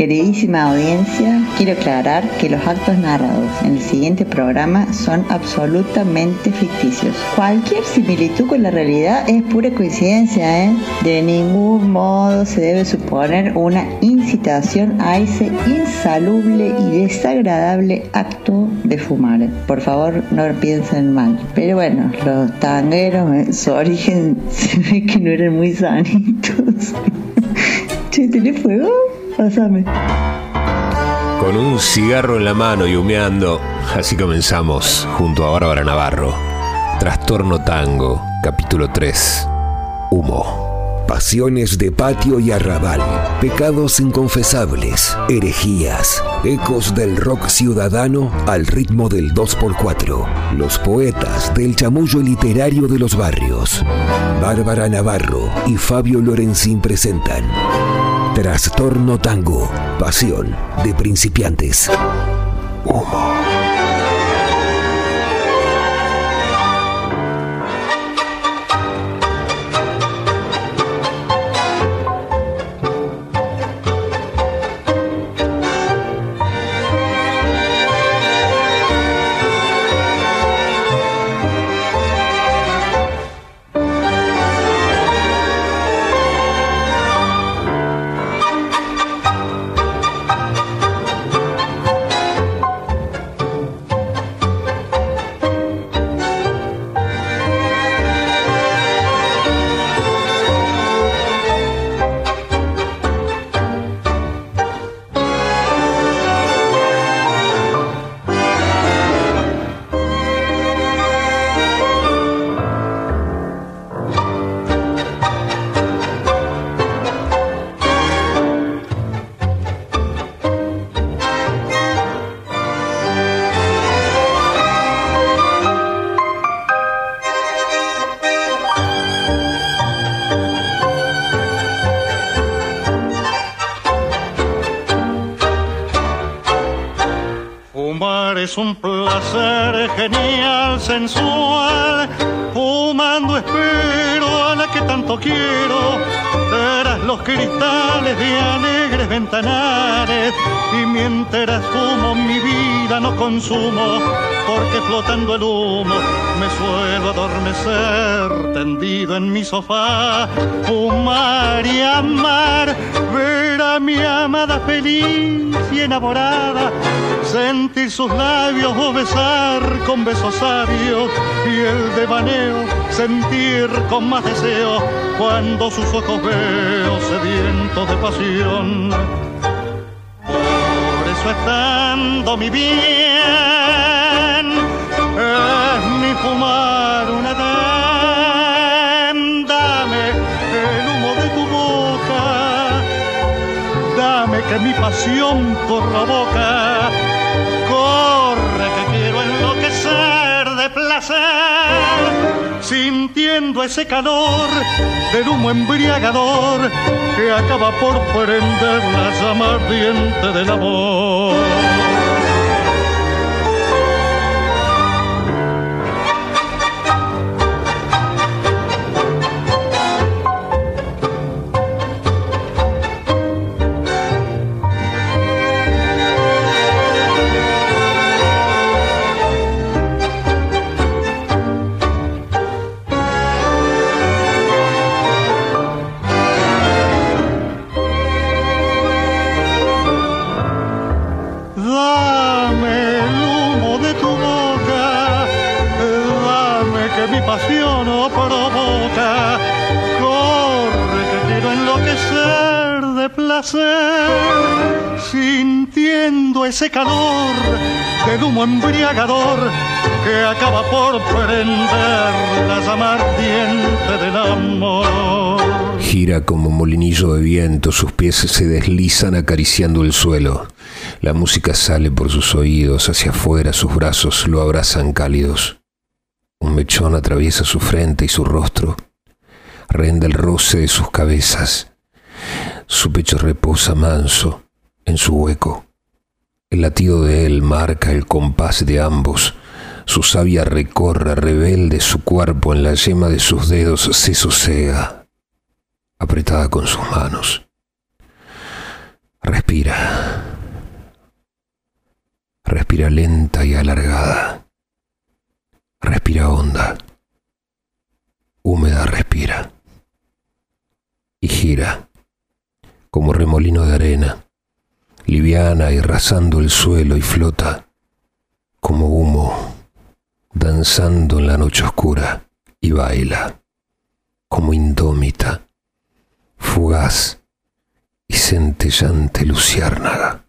Queridísima audiencia, quiero aclarar que los actos narrados en el siguiente programa son absolutamente ficticios. Cualquier similitud con la realidad es pura coincidencia, ¿eh? De ningún modo se debe suponer una incitación a ese insalubre y desagradable acto de fumar. Por favor, no piensen mal. Pero bueno, los tangueros, en su origen se ve que no eran muy sanitos. che, ¿tenés fuego? Pásame. Con un cigarro en la mano y humeando, así comenzamos junto a Bárbara Navarro. Trastorno Tango, capítulo 3. Humo. Pasiones de patio y arrabal, pecados inconfesables, herejías, ecos del rock ciudadano al ritmo del 2x4, los poetas del chamullo literario de los barrios. Bárbara Navarro y Fabio Lorenzín presentan Trastorno Tango, pasión de principiantes. Un placer genial, sensual. Fumando espero a la que tanto quiero. Tras los cristales de alegres ventanales. Y mientras fumo mi vida no consumo. Porque flotando el humo me suelo adormecer. Tendido en mi sofá. Fumar y amar. Ver a mi amada feliz y enamorada. Sentir sus labios o besar con besos sabios y el devaneo sentir con más deseo cuando sus ojos veo sedientos de pasión. Por eso estando mi bien, es mi fumar una edén. Dame el humo de tu boca, dame que mi pasión provoca corre ese calor del humo embriagador que acaba por prender la llama ardiente del amor. Ese calor humo embriagador que acaba por prender la llama ardiente del amor. Gira como molinillo de viento, sus pies se deslizan acariciando el suelo. La música sale por sus oídos, hacia afuera sus brazos lo abrazan cálidos. Un mechón atraviesa su frente y su rostro, renda el roce de sus cabezas. Su pecho reposa manso en su hueco. El latido de él marca el compás de ambos. Su savia recorre rebelde su cuerpo en la yema de sus dedos se sosega, apretada con sus manos. Respira. Respira lenta y alargada. Respira honda. Húmeda respira. Y gira, como remolino de arena, liviana y rasando el suelo y flota, como humo, danzando en la noche oscura y baila, como indómita, fugaz y centellante luciérnaga.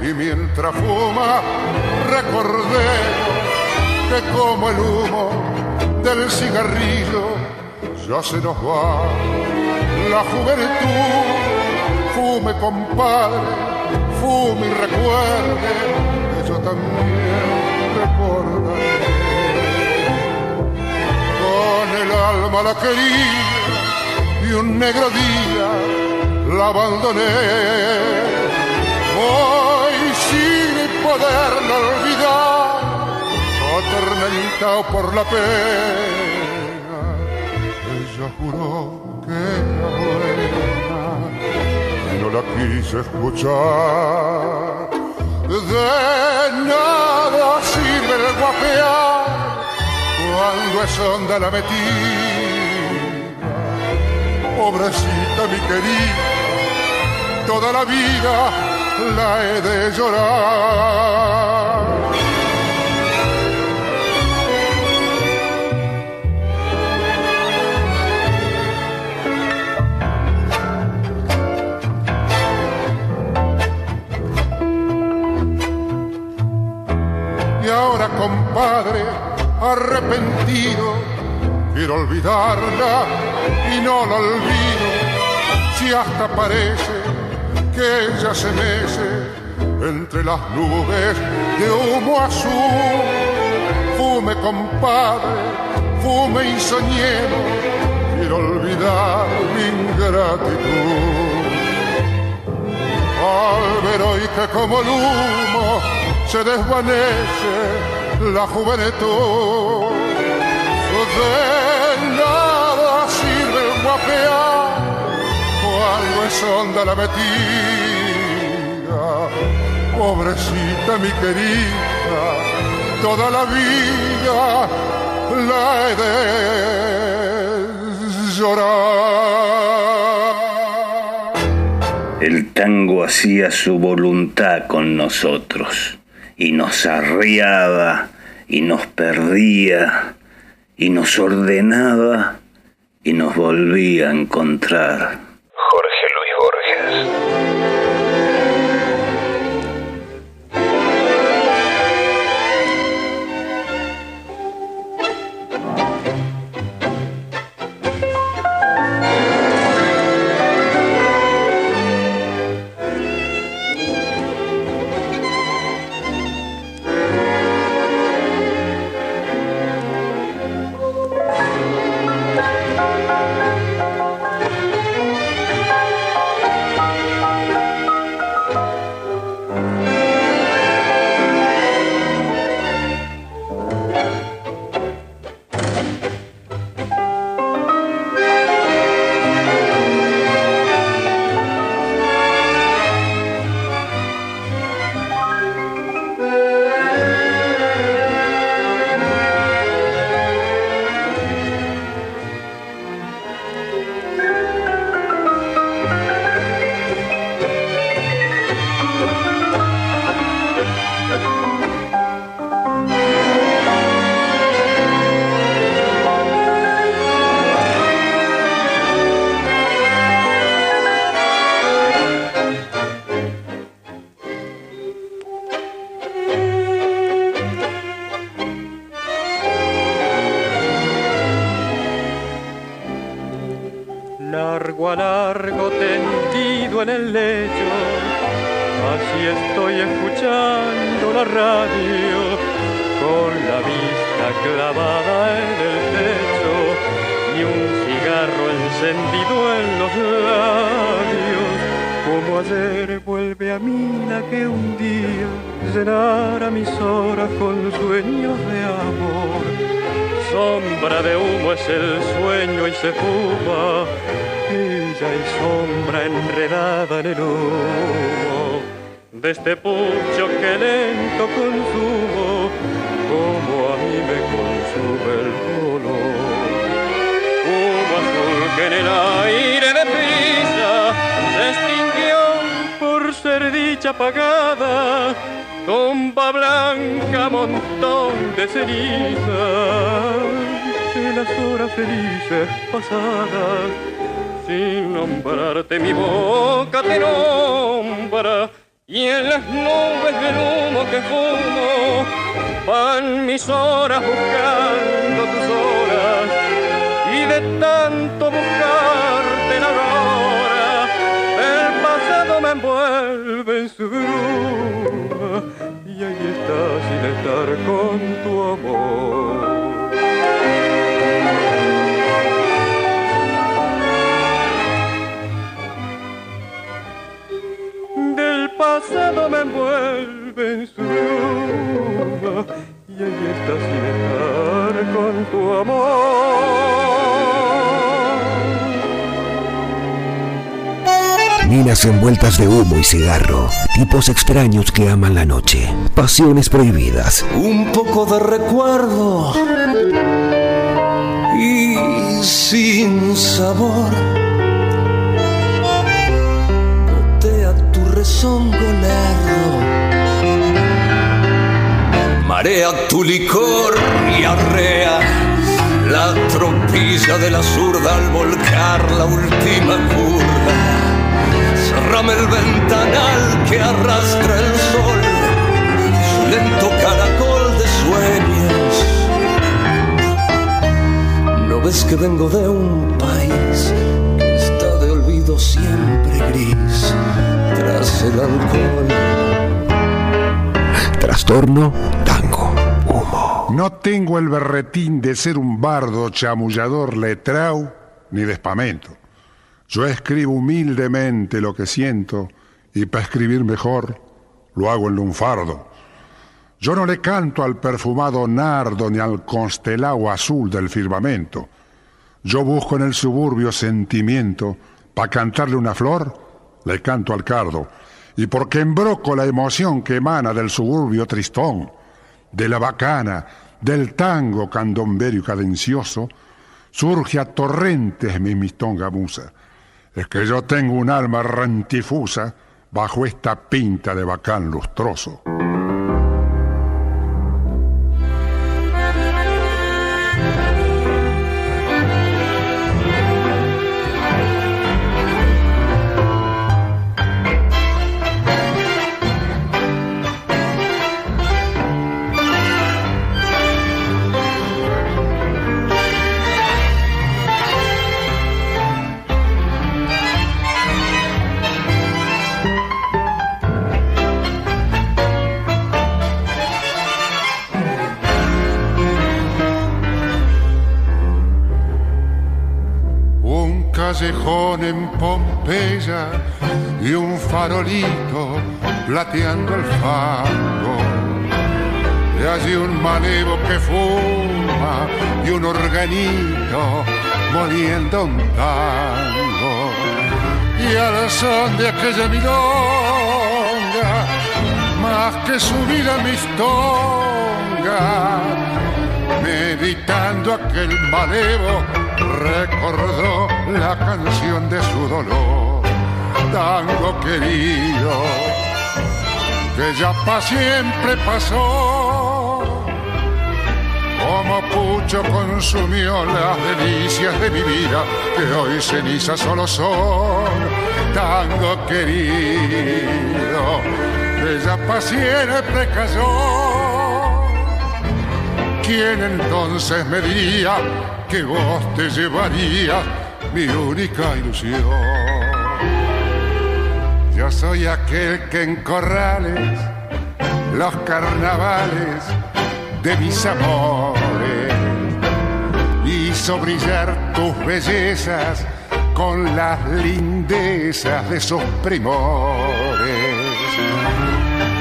Y mientras fuma recordemos que como el humo del cigarrillo ya se nos va la juventud. Fume compadre, fume y recuerde que yo también recordaré. Con el alma la quería y un negro día la abandoné Hoy sin poderlo olvidar, atormentado por la pena, ella juró que era buena y no la quise escuchar. De nada sirve el guapear cuando es onda la metida. Pobrecita mi querida, toda la vida la he de llorar. Y ahora, compadre, arrepentido, quiero olvidarla y no la olvido, si hasta parece que ella se mece entre las nubes de humo azul. Fume, compadre, fume y soñemos, quiero olvidar mi ingratitud. Al ver hoy que como el humo se desvanece la juventud, de nada sirve guapear es honda la metida. Pobrecita mi querida, toda la vida la he de llorar. El tango hacía su voluntad con nosotros y nos arriaba y nos perdía y nos ordenaba y nos volvía a encontrar. Trago alargo tendido en el lecho. Así estoy escuchando la radio con la vista clavada en el techo y un cigarro encendido en los labios. Como ayer vuelve a mí la que un día llenara mis horas con sueños de amor sombra de humo es el sueño y se fuma, ella y sombra enredada en el humo. De este pucho que lento consumo, como a mí me consume el dolor. Humo azul que en el aire de prisa se extinguió por ser dicha apagada. Tumba blanca, montón de ceniza, de las horas felices pasadas, sin nombrarte mi boca te nombra, y en las nubes del humo que fumo, van mis horas buscando tus horas, y de tanto buscarte la hora, el pasado me envuelve en su y ahí estás sin estar con tu amor. Pasado me envuelve en su bruma y ahí estás sin estar con tu amor. Minas envueltas de humo y cigarro, tipos extraños que aman la noche, pasiones prohibidas. Un poco de recuerdo y sin sabor. Rezongo lerdo. Marea tu licor y arrea la tropilla de la zurda al volcar la última curva Cerrame el ventanal que arrastra el sol, su lento caracol de sueños. ¿No ves que vengo de un Trastorno, tango, humo. No tengo el berretín de ser un bardo chamullador letrao ni de espamento. Yo escribo humildemente lo que siento y para escribir mejor lo hago en lunfardo. Yo no le canto al perfumado nardo ni al constelado azul del firmamento. Yo busco en el suburbio sentimiento, para cantarle una flor, le canto al cardo. Y porque embroco la emoción que emana del suburbio tristón, de la bacana, del tango candomberio cadencioso, surge a torrentes mi mistonga musa es que yo tengo un alma rantifusa bajo esta pinta de bacán lustroso. Callejón en Pompeya y un farolito plateando el fango. Y allí un malevo que fuma y un organito moliendo un tango. Y al son de aquella milonga, más que su vida mistonga, meditando aquel malevo recordó la canción de su dolor, tango querido, que ya para siempre pasó. Como pucho consumió las delicias de mi vida, que hoy cenizas solo son, tango querido, que ya para siempre cayó. ¿Quién entonces me diría que vos te llevarías mi única ilusión. Yo soy aquel que en corrales los carnavales de mis amores hizo brillar tus bellezas con las lindezas de sus primores.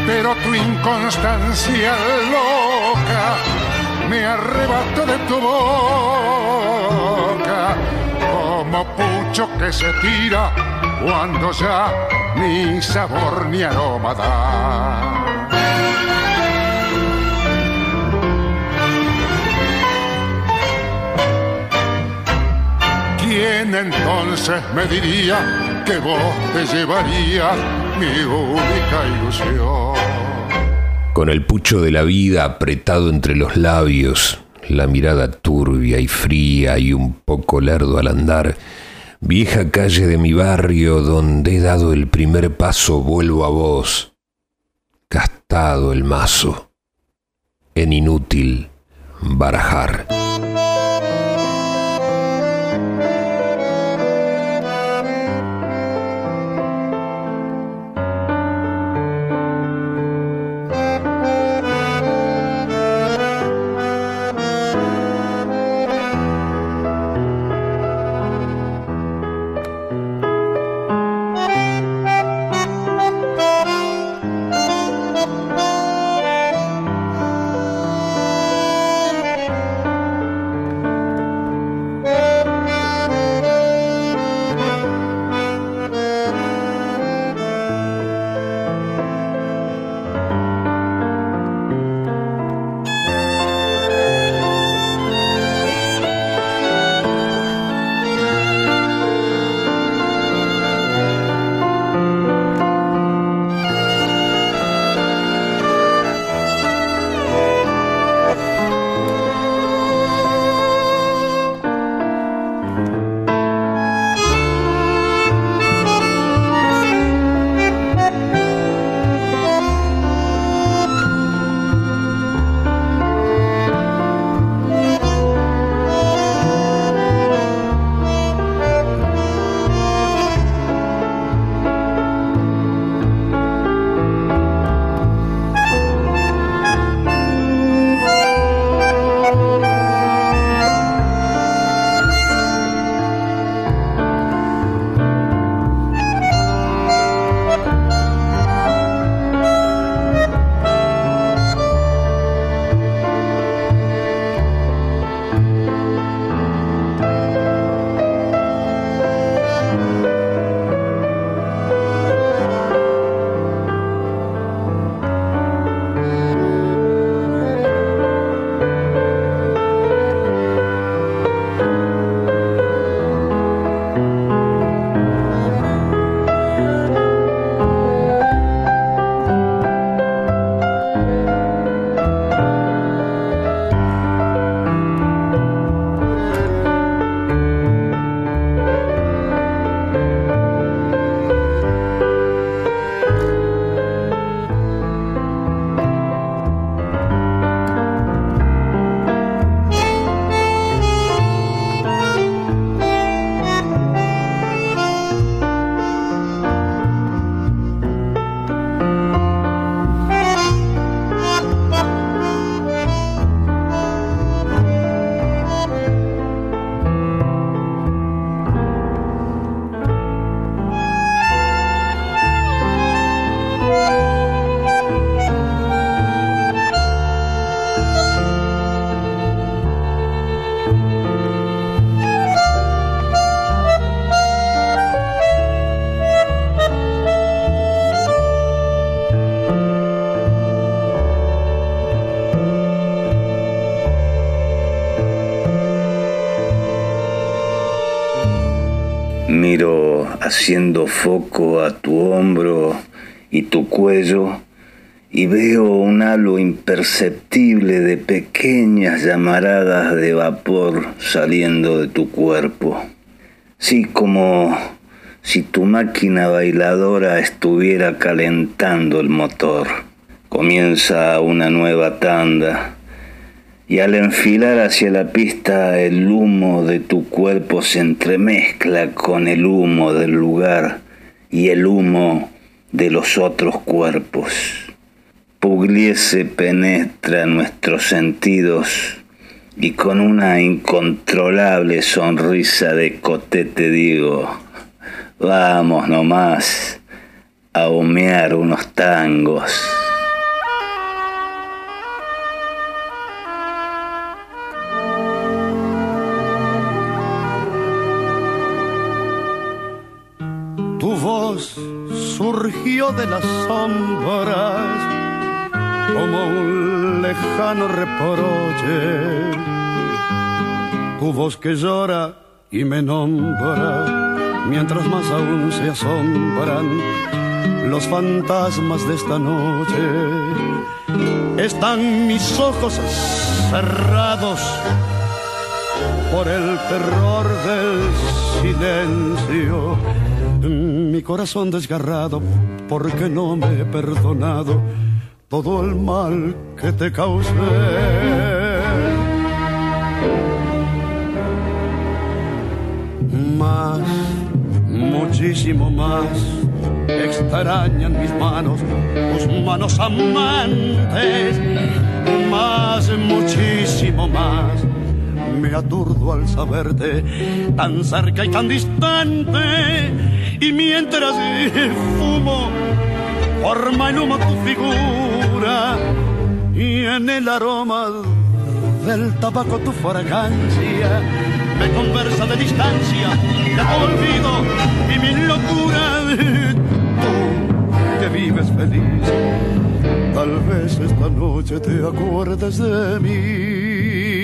Pero tu inconstancia loca me arrebató de tu boca como pucho que se tira cuando ya ni sabor ni aroma da. ¿Quién entonces me diría que vos te llevarías mi única ilusión? Con el pucho de la vida apretado entre los labios, la mirada turbia y fría y un poco lerdo al andar, vieja calle de mi barrio donde he dado el primer paso, vuelvo a vos, gastado el mazo, en inútil barajar. Haciendo foco a tu hombro y tu cuello y veo un halo imperceptible de pequeñas llamaradas de vapor saliendo de tu cuerpo. Sí, como si tu máquina bailadora estuviera calentando el motor. Comienza una nueva tanda Y al enfilar hacia la pista el humo de tu cuerpo se entremezcla con el humo del lugar y el humo de los otros cuerpos. Pugliese penetra nuestros sentidos y con una incontrolable sonrisa de cotete digo, vamos nomás a humear unos tangos. Surgió de las sombras como un lejano reproche. Tu voz que llora y me nombra, mientras más aún se asombran los fantasmas de esta noche. Están mis ojos cerrados por el terror del silencio. Mi corazón desgarrado porque no me he perdonado todo el mal que te causé. Más, muchísimo más, extrañan mis manos, tus manos amantes. Más, muchísimo más, me aturdo al saberte tan cerca y tan distante. Y mientras fumo, forma el humo tu figura y en el aroma del tabaco tu fragancia me conversa de distancia, de olvido y mi locura. Tú que vives feliz, tal vez esta noche te acuerdes de mí.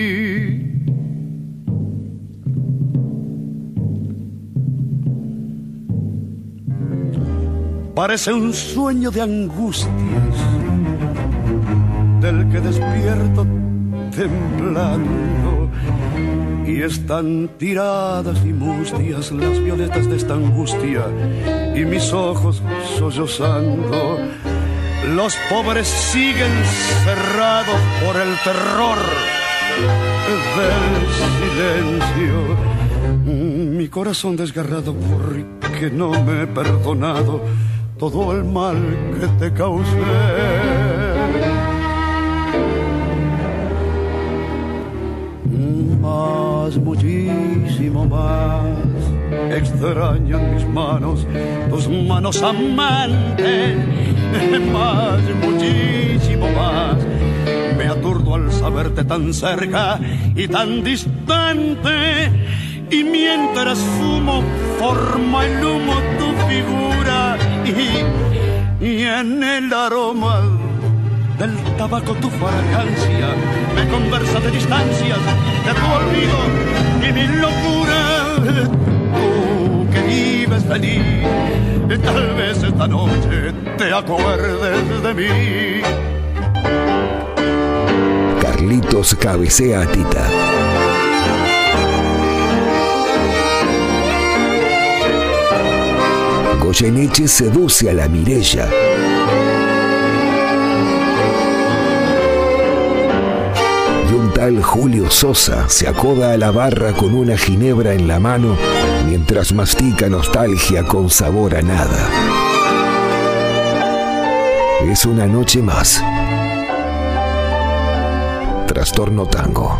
Parece un sueño de angustias del que despierto temblando y están tiradas y mustias las violetas de esta angustia y mis ojos sollozando. Los pobres siguen cerrados por el terror del silencio. Mi corazón desgarrado porque no me he perdonado todo el mal que te causé. Más, muchísimo más, extrañan mis manos, tus manos amantes. Más, muchísimo más, me aturdo al saberte tan cerca y tan distante. Y mientras fumo, forma el humo y en el aroma del tabaco tu fragancia me conversa de distancias de tu olvido y mi locura. Tú que vives feliz, tal vez esta noche te acuerdes de mí. Carlitos cabecea a Tita. Goyeneche seduce a la Mirella. Y un tal Julio Sosa se acoda a la barra con una ginebra en la mano mientras mastica nostalgia con sabor a nada. Es una noche más. Trastorno Tango.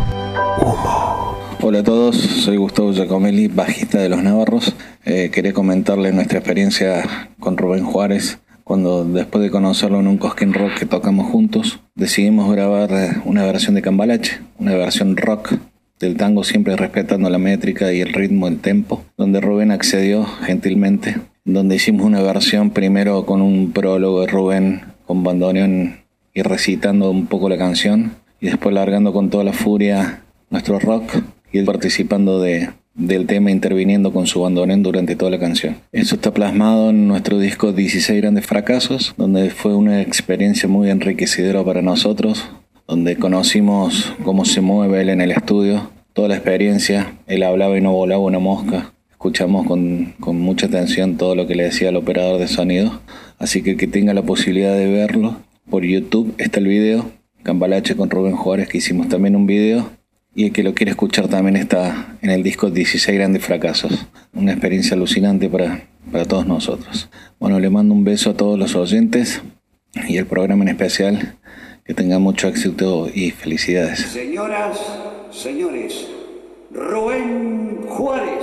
Humo. Hola a todos, soy Gustavo Giacomelli, bajista de Los Navarros. Eh, quería comentarles nuestra experiencia con Rubén Juárez, cuando después de conocerlo en un Cosquín Rock que tocamos juntos, decidimos grabar eh, una versión de Cambalache, una versión rock del tango, siempre respetando la métrica y el ritmo, el tempo, donde Rubén accedió gentilmente, donde hicimos una versión primero con un prólogo de Rubén con bandoneón y recitando un poco la canción, y después largando con toda la furia nuestro rock y él participando de, del tema interviniendo con su bandoneón durante toda la canción. Eso está plasmado en nuestro disco 16 grandes fracasos, donde fue una experiencia muy enriquecedora para nosotros, donde conocimos cómo se mueve él en el estudio, toda la experiencia, él hablaba y no volaba una mosca. Escuchamos con, con mucha atención todo lo que le decía el operador de sonido. Así que que tenga la posibilidad de verlo por YouTube está el video Cambalache con Rubén Juárez, que hicimos también un video. Y el que lo quiere escuchar también está en el disco 16 Grandes Fracasos. Una experiencia alucinante para, para todos nosotros. Bueno, le mando un beso a todos los oyentes y el programa en especial. Que tenga mucho éxito y felicidades. Señoras, señores, Rubén Juárez.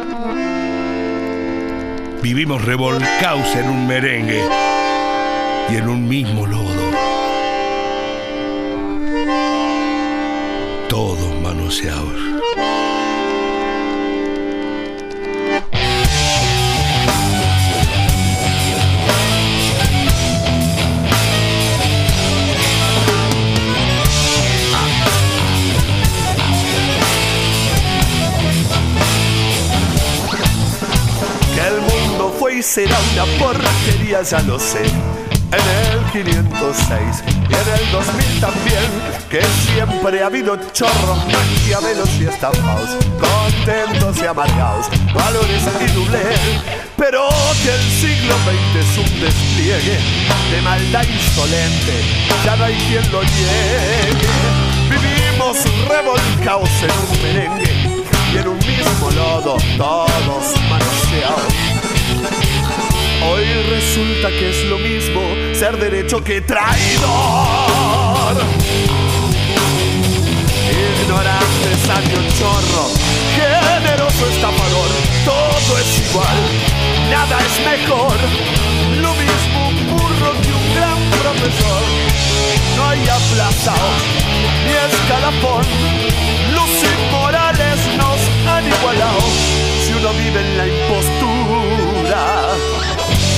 Vivimos revolcados en un merengue y en un mismo lodo. Todos manoseados. Será una porquería, ya lo sé. En el 506 y en el 2000 también, que siempre ha habido chorros, maquiavelos y estafados, contentos y amargados, valores y doblez. Pero que el siglo XX es un despliegue de maldad insolente, ya no hay quien lo niegue. Vivimos revolcados en un merengue y en un mismo lodo, todos manoseados. Hoy resulta que es lo mismo ser derecho que traidor. Ignorante, sabio, chorro, generoso, estafador, todo es igual, nada es mejor. Lo mismo un burro que un gran profesor. No hay aplazado ni escalafón. Los inmorales nos han igualado si uno vive en la impostura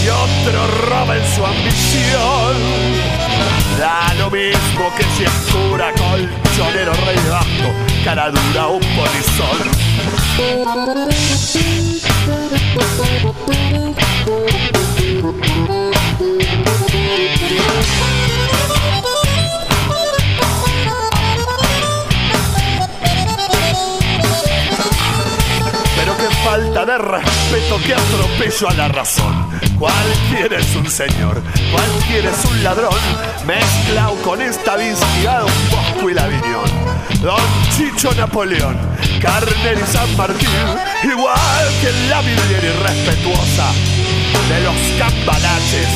y otro roba en su ambición. Da lo mismo que si es cura, colchonero, rey bajo, cara dura o qué falta de respeto, que atropello a la razón. Cualquiera es un señor, cualquiera es un ladrón, mezclado con esta vistigada un bosco y la viñón. Don Chicho Napoleón, Carner y San Martín, igual que la Biblia irrespetuosa de los cambalaches,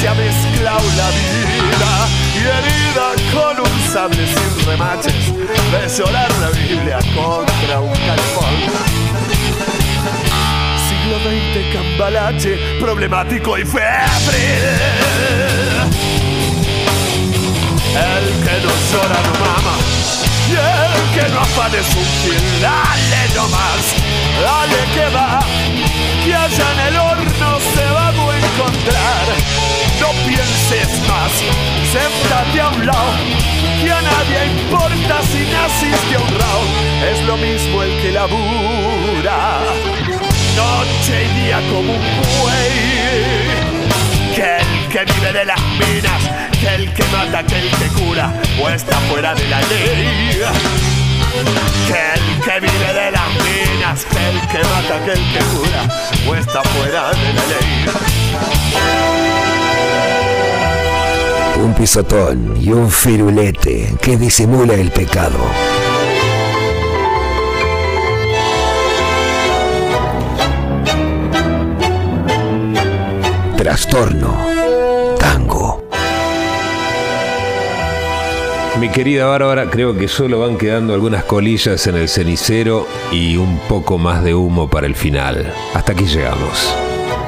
se ha mezclado la vida y herida con un sable sin remaches, de llorar la Biblia contra un calefón siglo XX cambalache, problemático y febril. El que no llora no mama, y el que no afana es un fiel. Dale nomás, dale que va, que allá en el horno se va a encontrar. No pienses más, sentate a un lado, que a nadie importa si naciste honrado. Es lo mismo el que labura como un buey. Que el que vive de las minas, que el que mata, que el que cura, o está fuera de la ley. Que el que vive de las minas, que el que mata, que el que cura, o está fuera de la ley. Un pisotón y un firulete que disimula el pecado. Trastorno. Tango. Mi querida Bárbara, creo que solo van quedando algunas colillas en el cenicero y un poco más de humo para el final. Hasta aquí llegamos.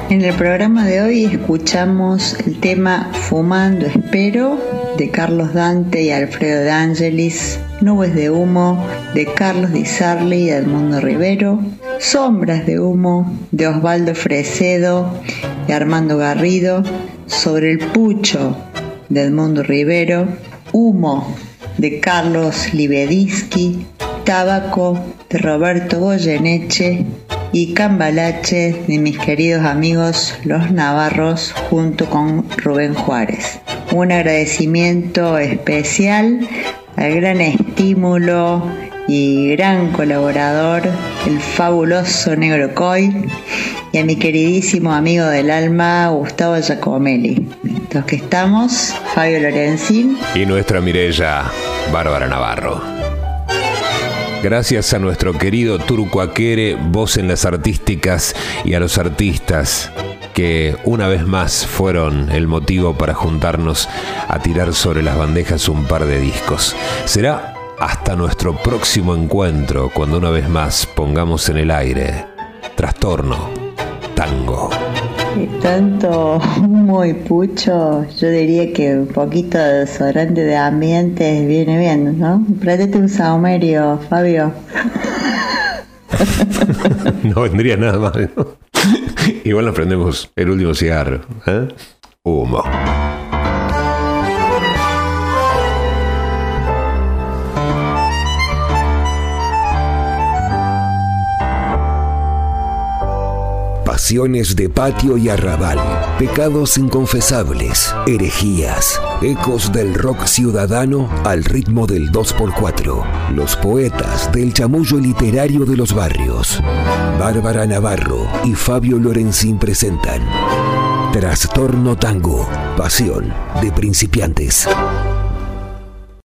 En el programa de hoy escuchamos el tema Fumando Espero de Carlos Dante y Alfredo de Angelis Nubes de humo de Carlos Di Sarli y Edmundo Rivero, Sombras de humo de Osvaldo Fresedo y Armando Garrido, Sobre el pucho de Edmundo Rivero, Humo de Carlos Libedinsky, Tabaco de Roberto Goyeneche y Cambalache de mis queridos amigos los Navarros junto con Rubén Juárez. Un agradecimiento especial al gran estímulo y gran colaborador, el fabuloso Negro Coy, y a mi queridísimo amigo del alma, Gustavo Giacomelli. Los que estamos, Fabio Lorenzín. Y nuestra Mirella, Bárbara Navarro. Gracias a nuestro querido Turco Aquere, voz en las artísticas y a los artistas que una vez más fueron el motivo para juntarnos a tirar sobre las bandejas un par de discos. Será hasta nuestro próximo encuentro cuando una vez más pongamos en el aire Trastorno Tango. Y tanto muy pucho, yo diría que un poquito de desodorante de ambiente viene bien, ¿no? Préstete un saumerio, Fabio. no vendría nada mal, ¿no? Igual nos prendemos el último cigarro. ¿eh? Humo. Pasiones de patio y arrabal, pecados inconfesables, herejías, ecos del rock ciudadano al ritmo del 2x4, los poetas del chamullo literario de los barrios. Bárbara Navarro y Fabio Lorenzín presentan Trastorno Tango, pasión de principiantes.